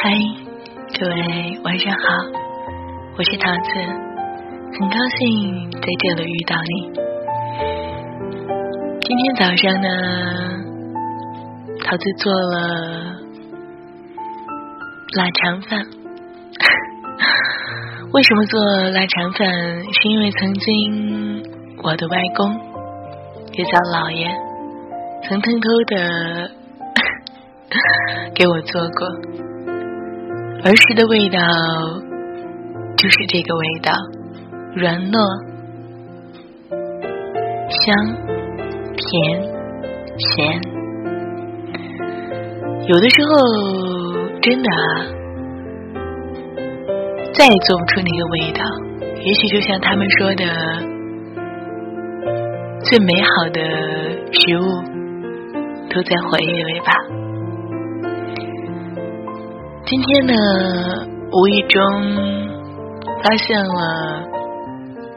嗨，各位晚上好，我是桃子，很高兴在这里遇到你。今天早上呢，桃子做了腊肠饭。为什么做腊肠饭？是因为曾经我的外公，也叫姥爷，曾偷偷的 给我做过。儿时的味道就是这个味道，软糯、香、甜、咸。有的时候真的再也做不出那个味道。也许就像他们说的，最美好的食物都在回忆里吧。今天呢，无意中发现了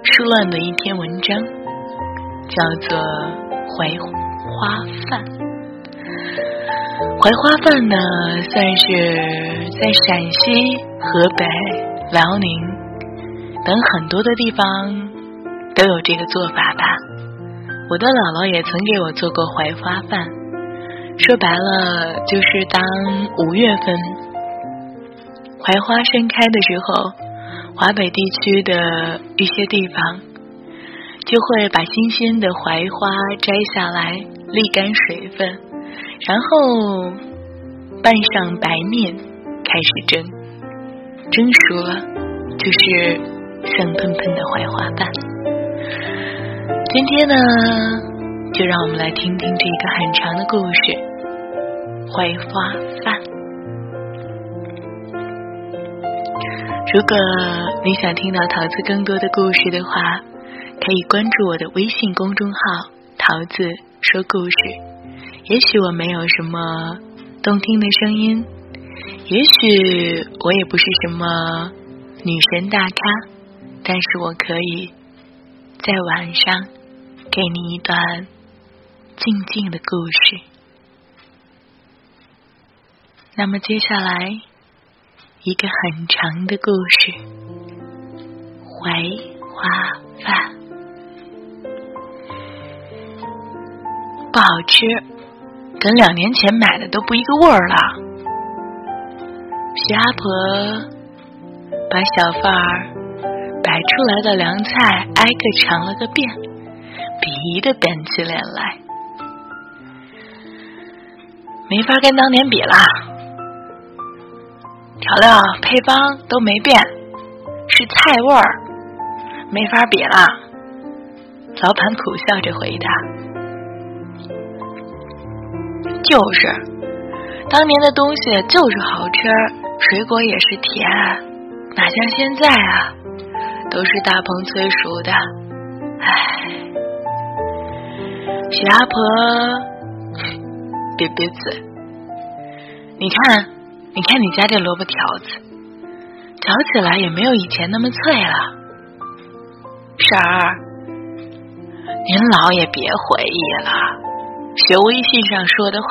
书乱的一篇文章，叫做《槐花饭》。槐花饭呢，算是在陕西、河北、辽宁等很多的地方都有这个做法吧。我的姥姥也曾给我做过槐花饭，说白了就是当五月份。槐花盛开的时候，华北地区的一些地方就会把新鲜的槐花摘下来，沥干水分，然后拌上白面，开始蒸。蒸熟了，就是香喷喷的槐花饭。今天呢，就让我们来听听这个很长的故事——槐花饭。如果你想听到桃子更多的故事的话，可以关注我的微信公众号“桃子说故事”。也许我没有什么动听的声音，也许我也不是什么女神大咖，但是我可以在晚上给你一段静静的故事。那么接下来。一个很长的故事，槐花饭不好吃，跟两年前买的都不一个味儿了。徐阿婆把小贩儿摆出来的凉菜挨个尝了个遍，鄙夷的板起脸来，没法跟当年比了。调料配方都没变，是菜味儿，没法比了。老板苦笑着回答：“就是，当年的东西就是好吃，水果也是甜，哪像现在啊，都是大棚催熟的。”唉，许阿婆，瘪瘪嘴，你看。你看你家这萝卜条子，嚼起来也没有以前那么脆了。婶儿，您老也别回忆了，学微信上说的话，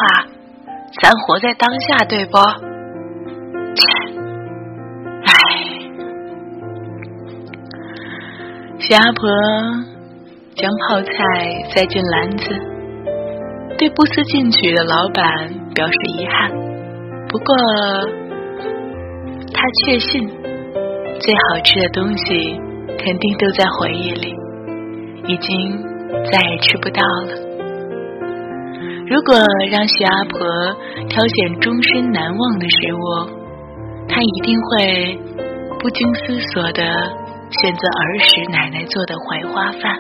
咱活在当下，对不？切，唉，徐阿婆将泡菜塞进篮子，对不思进取的老板表示遗憾。不过，他确信最好吃的东西肯定都在回忆里，已经再也吃不到了。如果让徐阿婆挑选终身难忘的食物，她一定会不经思索的选择儿时奶奶做的槐花饭，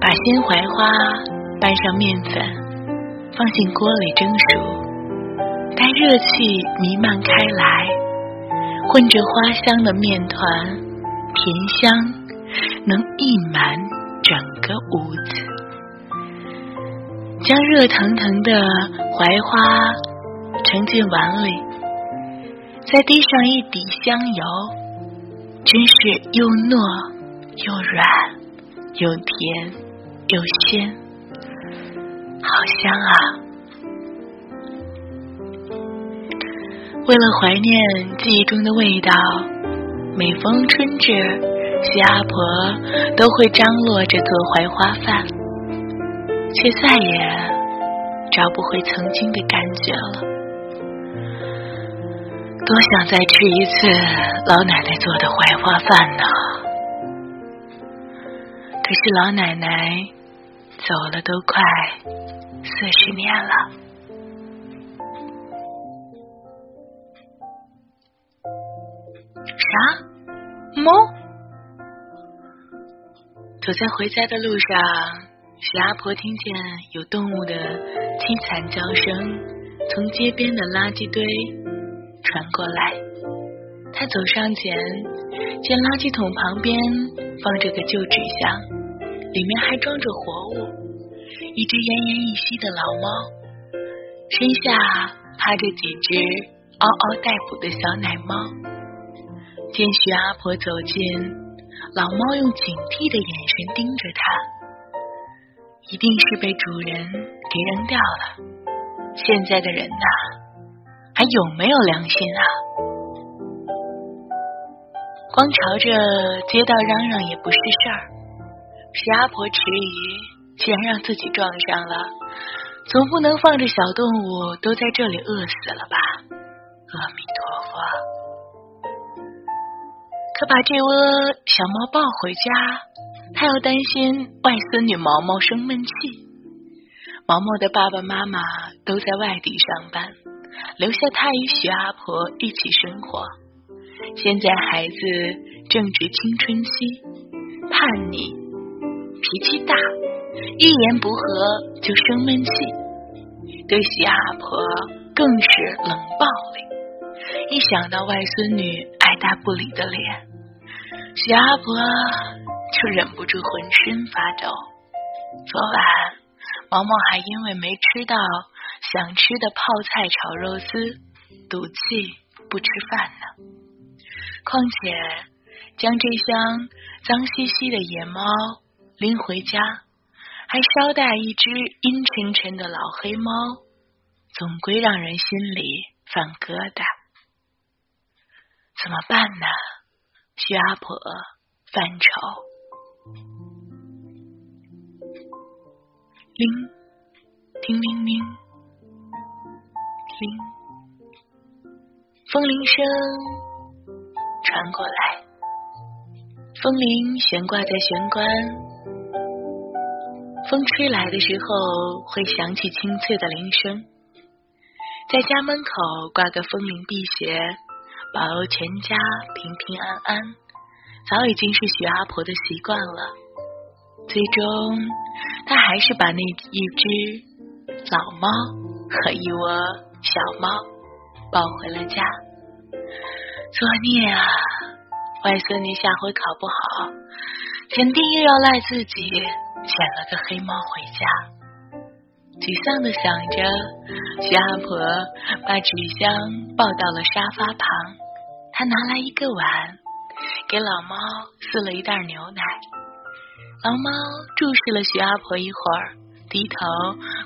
把鲜槐花拌上面粉，放进锅里蒸熟。待热气弥漫开来，混着花香的面团，甜香能溢满整个屋子。将热腾腾的槐花盛进碗里，再滴上一滴香油，真是又糯又软，又甜又鲜，好香啊！为了怀念记忆中的味道，每逢春至，徐阿婆都会张罗着做槐花饭，却再也找不回曾经的感觉了。多想再吃一次老奶奶做的槐花饭呢！可是老奶奶走了都快四十年了。啥？猫？走在回家的路上，徐阿婆听见有动物的凄惨叫声从街边的垃圾堆传过来。她走上前，见垃圾桶旁边放着个旧纸箱，里面还装着活物，一只奄奄一息的老猫，身下趴着几只嗷嗷待哺的小奶猫。见徐阿婆走近，老猫用警惕的眼神盯着它，一定是被主人给扔掉了。现在的人呐，还有没有良心啊？光朝着街道嚷嚷也不是事儿。徐阿婆迟疑，既然让自己撞上了，总不能放着小动物都在这里饿死了吧？阿弥陀佛。可把这窝小猫抱回家，他又担心外孙女毛毛生闷气。毛毛的爸爸妈妈都在外地上班，留下他与徐阿婆一起生活。现在孩子正值青春期，叛逆，脾气大，一言不合就生闷气，对徐阿婆更是冷暴力。一想到外孙女答不理的脸，徐阿婆就忍不住浑身发抖。昨晚毛毛还因为没吃到想吃的泡菜炒肉丝，赌气不吃饭呢。况且将这箱脏兮兮的野猫拎回家，还捎带一只阴沉沉的老黑猫，总归让人心里犯疙瘩。怎么办呢？徐阿婆犯愁。铃，叮铃铃，铃，风铃声传过来。风铃悬挂在玄关，风吹来的时候会响起清脆的铃声。在家门口挂个风铃辟邪。保佑全家平平安安，早已经是徐阿婆的习惯了。最终，她还是把那一只老猫和一窝小猫抱回了家。作孽啊！外孙女下回考不好，肯定又要赖自己捡了个黑猫回家。沮丧的想着，徐阿婆把纸箱抱到了沙发旁。他拿来一个碗，给老猫饲了一袋牛奶。老猫注视了徐阿婆一会儿，低头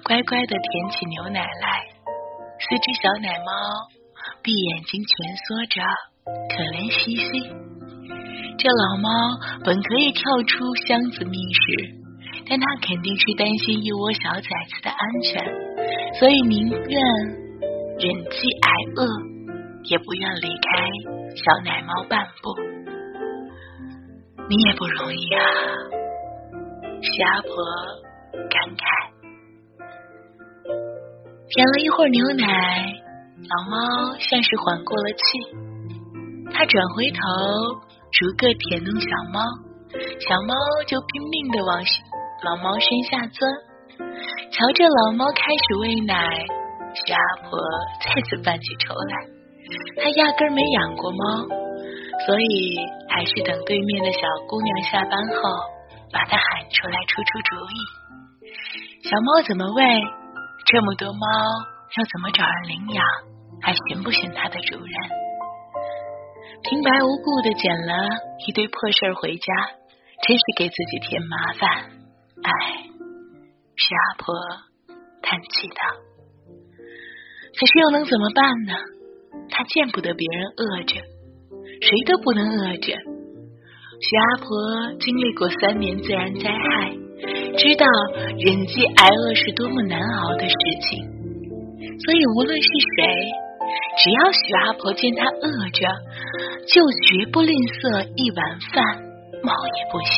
乖乖的舔起牛奶来。四只小奶猫闭眼睛蜷缩着，可怜兮兮。这老猫本可以跳出箱子觅食，但它肯定是担心一窝小崽子的安全，所以宁愿忍饥挨饿，也不愿离开。小奶猫半步，你也不容易啊！徐阿婆感慨。舔了一会儿牛奶，老猫像是缓过了气，它转回头逐个舔弄小猫，小猫就拼命的往老猫身下钻。瞧着老猫开始喂奶，徐阿婆再次犯起愁来。他压根没养过猫，所以还是等对面的小姑娘下班后，把她喊出来出出主意。小猫怎么喂？这么多猫，要怎么找人领养？还寻不寻它的主人？平白无故的捡了一堆破事儿回家，真是给自己添麻烦。唉，是阿婆叹气道。可是又能怎么办呢？他见不得别人饿着，谁都不能饿着。徐阿婆经历过三年自然灾害，知道忍饥挨饿是多么难熬的事情，所以无论是谁，只要徐阿婆见他饿着，就绝不吝啬一碗饭，猫也不行。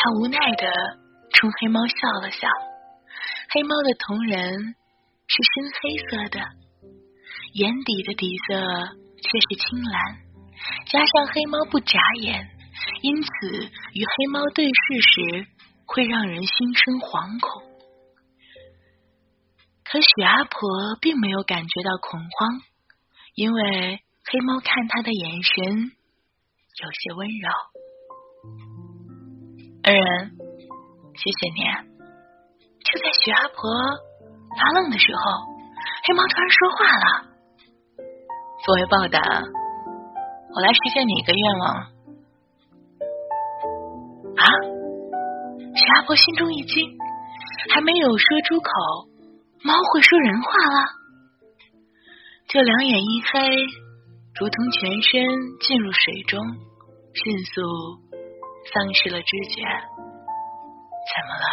他无奈的冲黑猫笑了笑，黑猫的瞳仁是深黑色的，眼底的底色却是青蓝。加上黑猫不眨眼，因此与黑猫对视时会让人心生惶恐。可许阿婆并没有感觉到恐慌，因为黑猫看她的眼神有些温柔。恩人，谢谢你。就在许阿婆发愣的时候，黑猫突然说话了：“作为报答。”我来实现你一个愿望啊！徐阿婆心中一惊，还没有说出口，猫会说人话了，就两眼一黑，如同全身进入水中，迅速丧失了知觉。怎么了？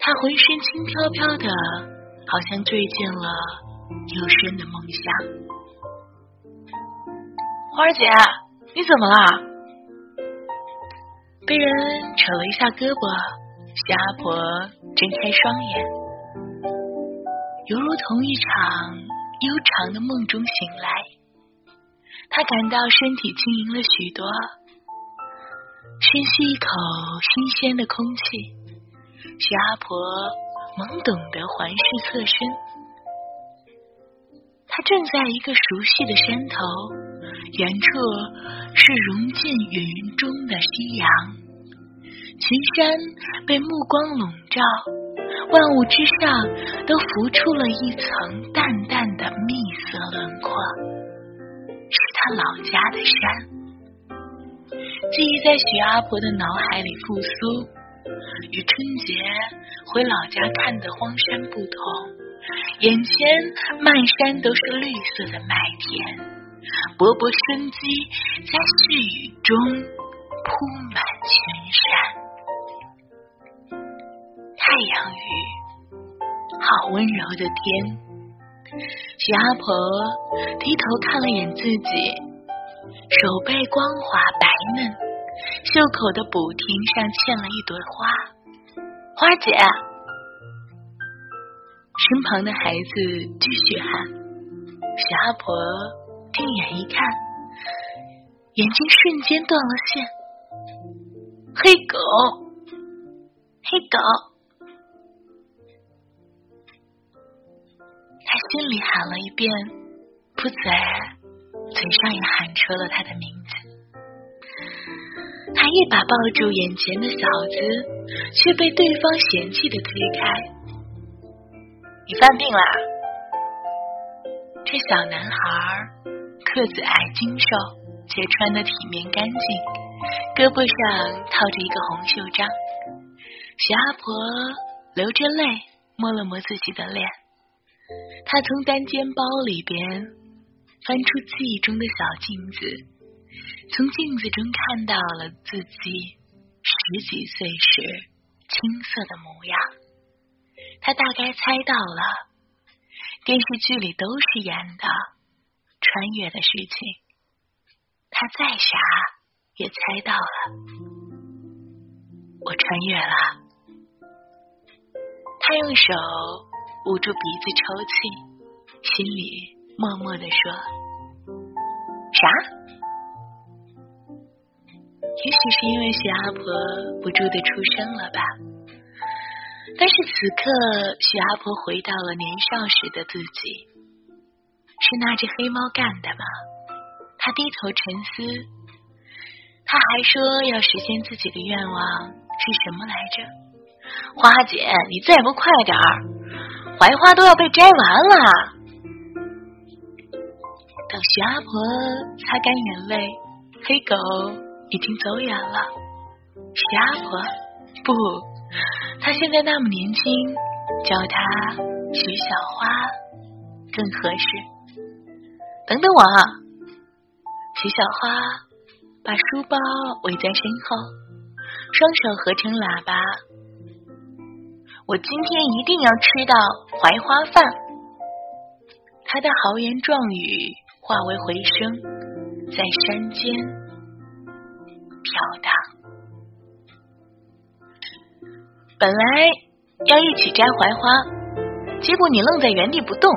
他浑身轻飘飘的，好像坠进了幽深的梦乡。花儿姐，你怎么了？被人扯了一下胳膊，徐阿婆睁开双眼，犹如同一场悠长的梦中醒来。她感到身体轻盈了许多，深吸一口新鲜的空气，徐阿婆懵懂的环视侧身，她正在一个熟悉的山头。远处是融进云中的夕阳，群山被目光笼罩，万物之上都浮出了一层淡淡的蜜色轮廓，是他老家的山。记忆在许阿婆的脑海里复苏，与春节回老家看的荒山不同，眼前漫山都是绿色的麦田。勃勃生机在细雨中铺满群山，太阳雨，好温柔的天。徐阿婆低头看了眼自己，手背光滑白嫩，袖口的补丁上嵌了一朵花。花姐，身旁的孩子继续喊，徐阿婆。定眼一看，眼睛瞬间断了线。黑狗，黑狗，他心里喊了一遍，不嘴，嘴上也喊出了他的名字。他一把抱住眼前的小子，却被对方嫌弃的推开。你犯病啦！这小男孩。个子矮精瘦，却穿得体面干净，胳膊上套着一个红袖章。徐阿婆流着泪摸了摸自己的脸，她从单肩包里边翻出记忆中的小镜子，从镜子中看到了自己十几岁时青涩的模样。她大概猜到了，电视剧里都是演的。穿越的事情，他再傻也猜到了。我穿越了。他用手捂住鼻子抽泣，心里默默的说：“啥？”也许是因为徐阿婆不住的出声了吧。但是此刻，徐阿婆回到了年少时的自己。是那只黑猫干的吗？他低头沉思。他还说要实现自己的愿望是什么来着？花姐，你再不快点儿，槐花都要被摘完了。等徐阿婆擦干眼泪，黑狗已经走远了。徐阿婆，不，她现在那么年轻，叫她徐小花。更合适。等等我啊！徐小花把书包围在身后，双手合成喇叭。我今天一定要吃到槐花饭。他的豪言壮语化为回声，在山间飘荡。本来要一起摘槐花，结果你愣在原地不动，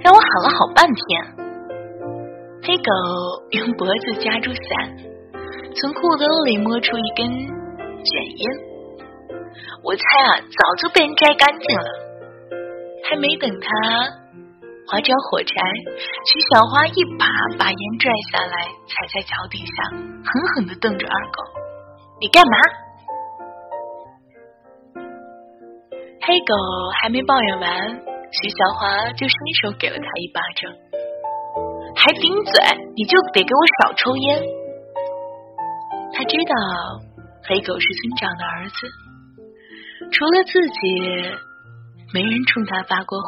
让我喊了好半天。黑狗用脖子夹住伞，从裤兜里摸出一根卷烟。我猜啊，早就被人摘干净了。还没等他划着火柴，徐小花一把把烟拽下来，踩在脚底下，狠狠的瞪着二狗：“你干嘛？”黑狗还没抱怨完，徐小花就伸手给了他一巴掌，还顶嘴，你就得给我少抽烟。他知道黑狗是村长的儿子。除了自己，没人冲他发过火。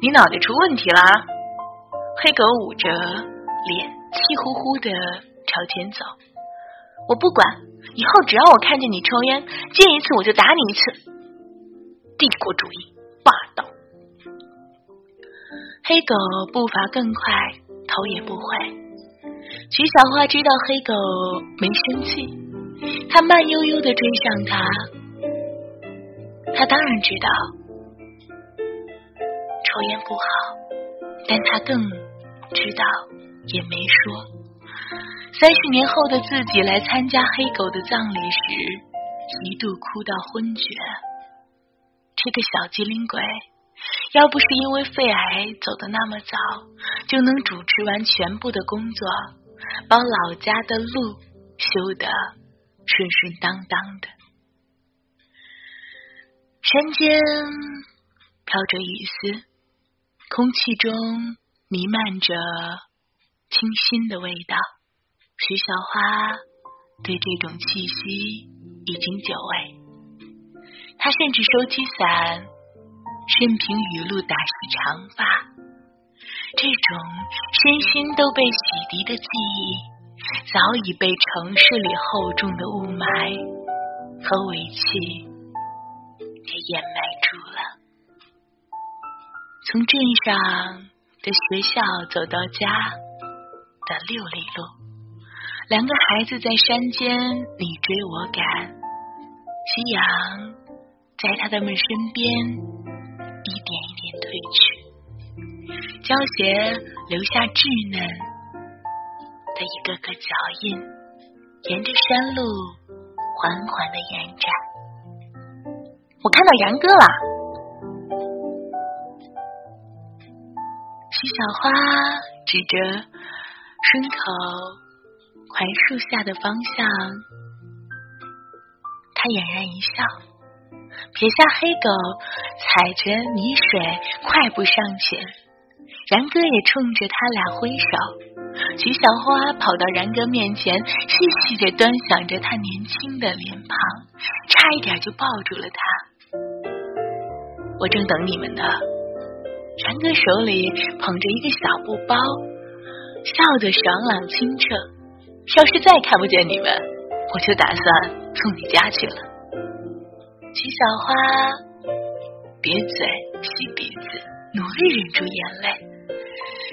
你脑袋出问题了？黑狗捂着脸，气呼呼的朝前走。我不管，以后只要我看见你抽烟，见一次我就打你一次。帝国主义，霸道。黑狗步伐更快，头也不回。徐小花知道黑狗没生气，他慢悠悠的追上他。他当然知道抽烟不好，但他更知道也没说。三十年后的自己来参加黑狗的葬礼时，一度哭到昏厥。这个小机灵鬼，要不是因为肺癌走的那么早，就能主持完全部的工作，把老家的路修得顺顺当当的。山间飘着雨丝，空气中弥漫着清新的味道。徐小花对这种气息已经久违，他甚至收起伞，任凭雨露打湿长发。这种身心都被洗涤的记忆，早已被城市里厚重的雾霾和尾气。给掩埋住了。从镇上的学校走到家的六里路，两个孩子在山间你追我赶，夕阳在他们身边一点一点褪去，胶鞋留下稚嫩的一个个脚印，沿着山路缓缓的延展。我看到杨哥了，徐小花指着村口槐树下的方向，他俨然一笑，撇下黑狗，踩着泥水快步上前。然哥也冲着他俩挥手，徐小花跑到然哥面前，细细的端详着他年轻的脸庞，差一点就抱住了他。我正等你们呢。然哥手里捧着一个小布包，笑得爽朗清澈。要是再看不见你们，我就打算送你家去了。徐小花瘪嘴，吸鼻子，努力忍住眼泪。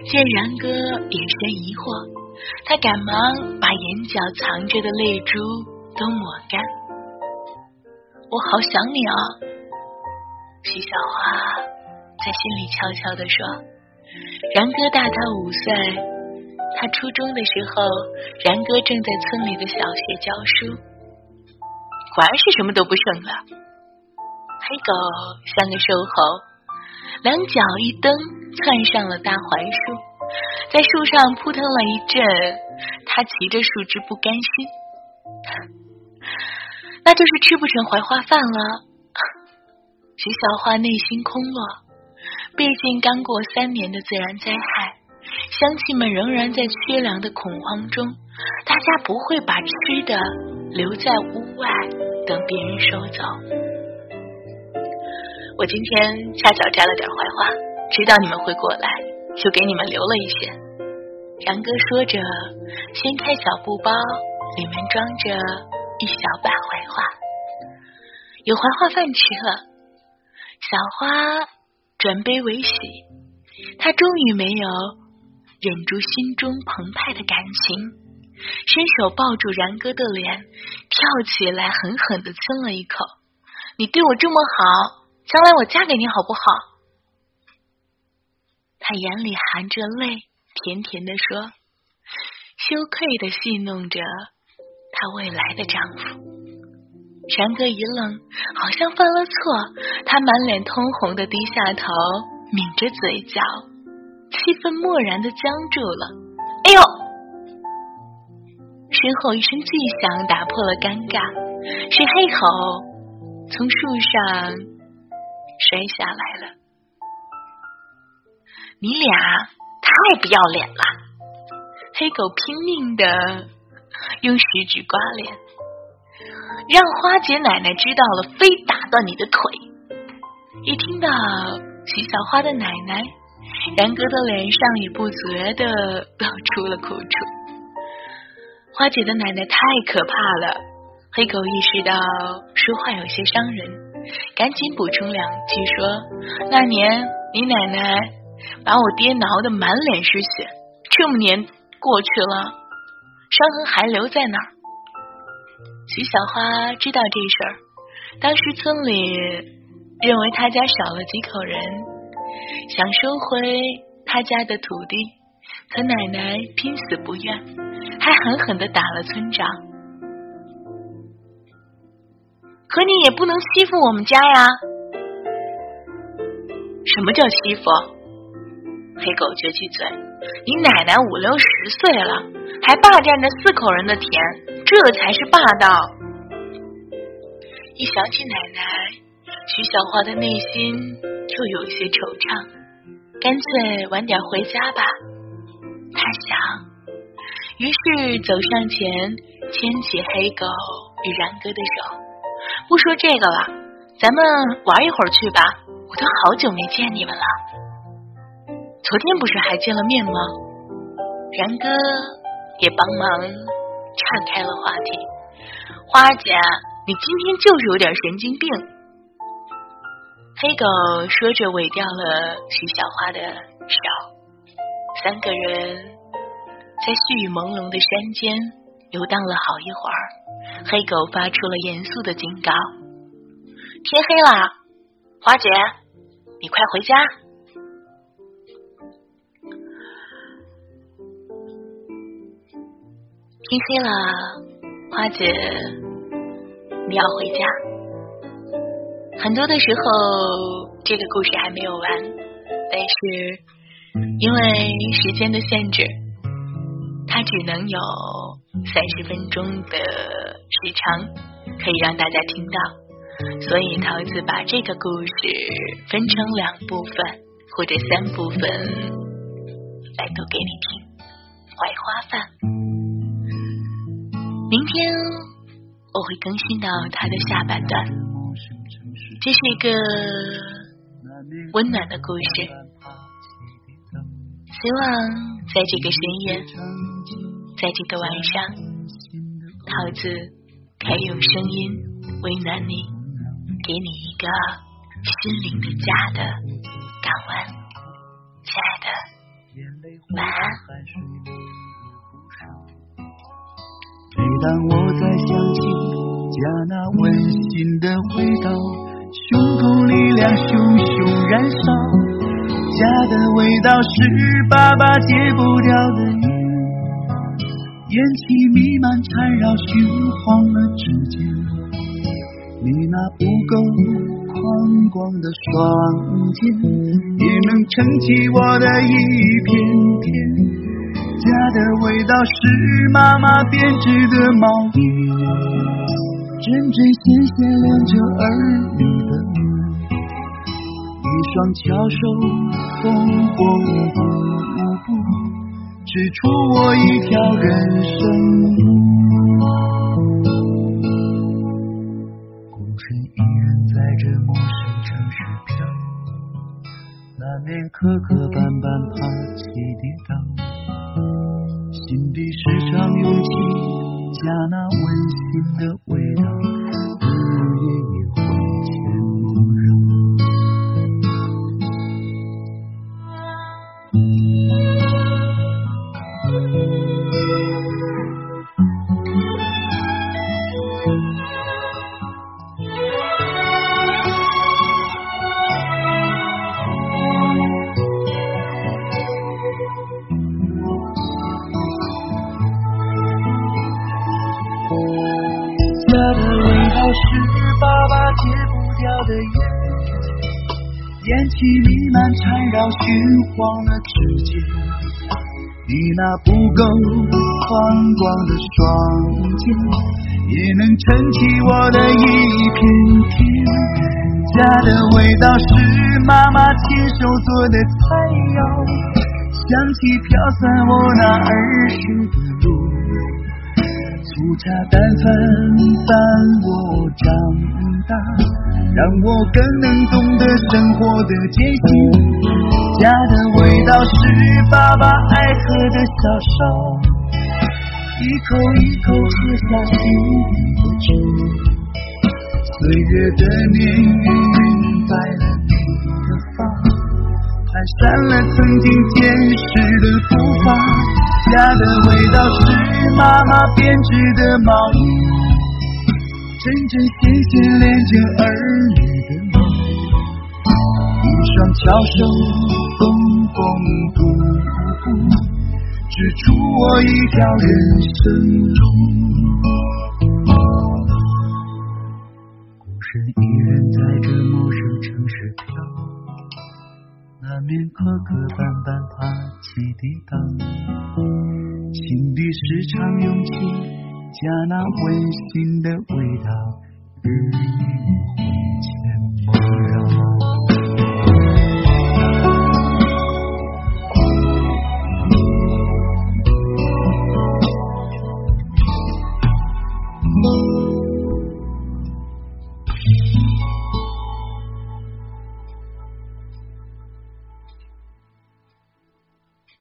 见然哥眼神疑惑，他赶忙把眼角藏着的泪珠都抹干。我好想你啊！徐小花在心里悄悄的说：“然哥大他五岁，他初中的时候，然哥正在村里的小学教书。果然是什么都不剩了。”黑狗像个瘦猴，两脚一蹬，窜上了大槐树，在树上扑腾了一阵，他骑着树枝不甘心，那就是吃不成槐花饭了。徐小花内心空落，毕竟刚过三年的自然灾害，乡亲们仍然在缺粮的恐慌中，大家不会把吃的留在屋外等别人收走。我今天恰巧摘了点槐花，知道你们会过来，就给你们留了一些。然哥说着，掀开小布包，里面装着一小把槐花，有槐花饭吃了。小花转悲为喜，她终于没有忍住心中澎湃的感情。伸手抱住然哥的脸，跳起来，狠狠的亲了一口。你对我这么好，将来我嫁给你好不好？他眼里含着泪，甜甜的说，羞愧的戏弄着他未来的丈夫。然哥一愣，好像犯了错，他满脸通红的低下头，抿着嘴角，气氛蓦然的僵住了。哎呦！身后一声巨响，打破了尴尬。是黑猴从树上摔下来了。你俩太不要脸了！黑狗拼命的用食指刮脸，让花姐奶奶知道了，非打断你的腿。一听到徐小花的奶奶，然哥的脸上也不觉的露出了苦楚。花姐的奶奶太可怕了，黑狗意识到说话有些伤人，赶紧补充两句说：“那年你奶奶把我爹挠得满脸是血，这么年过去了，伤痕还留在那儿。”徐小花知道这事儿，当时村里认为他家少了几口人，想收回他家的土地，可奶奶拼死不愿。还狠狠的打了村长，可你也不能欺负我们家呀！什么叫欺负？黑狗撅起嘴，你奶奶五六十岁了，还霸占着四口人的田，这才是霸道。一想起奶奶，徐小花的内心就有些惆怅，干脆晚点回家吧。他想。于是走上前，牵起黑狗与然哥的手。不说这个了，咱们玩一会儿去吧。我都好久没见你们了。昨天不是还见了面吗？然哥也帮忙岔开了话题。花姐，你今天就是有点神经病。黑狗说着，尾掉了徐小花的手。三个人。在细雨朦胧的山间游荡了好一会儿，黑狗发出了严肃的警告：“天黑了，花姐，你快回家。”天黑了，花姐，你要回家。很多的时候，这个故事还没有完，但是因为时间的限制。它只能有三十分钟的时长，可以让大家听到，所以桃子把这个故事分成两部分或者三部分来读给你听。槐花饭，明天我会更新到它的下半段。这是一个温暖的故事，希望在这个深夜。在这个晚上，桃子可以用声音温暖你，给你一个心灵的家的港湾，亲爱的，晚安。每当我在想起家那温馨的味道，胸口力量熊熊燃烧，家的味道是爸爸戒不掉的。烟烟气弥漫缠绕，熏黄了指尖。你那不够宽广的双肩，也能撑起我的一片天。家的味道是妈妈编织的毛衣，针针线线连着儿女的。一双巧手，风风步步。指出我一条人生孤身一人在这陌生城市飘，难免磕磕绊绊，爬起跌倒，心底时常涌起家那温馨的气弥漫缠绕熏黄了指尖。你那不够宽广的双肩，也能撑起我的一片天。家的味道是妈妈亲手做的菜肴，香气飘散我那儿时的路。粗茶淡饭伴我长大，让我更能懂得生活的艰辛。家的味道是爸爸爱喝的小烧，一口一口喝下心底的酒。岁月的年月晕白了你的发，蹒跚了曾经坚实的步伐。家的味道是妈妈编织的毛衣，针针线线连着儿手缝缝补补，织出我一条人生路。孤身一人在这陌生城市飘。难免磕磕绊绊，爬起跌倒，心底时常涌起家那温馨的味道，日夜。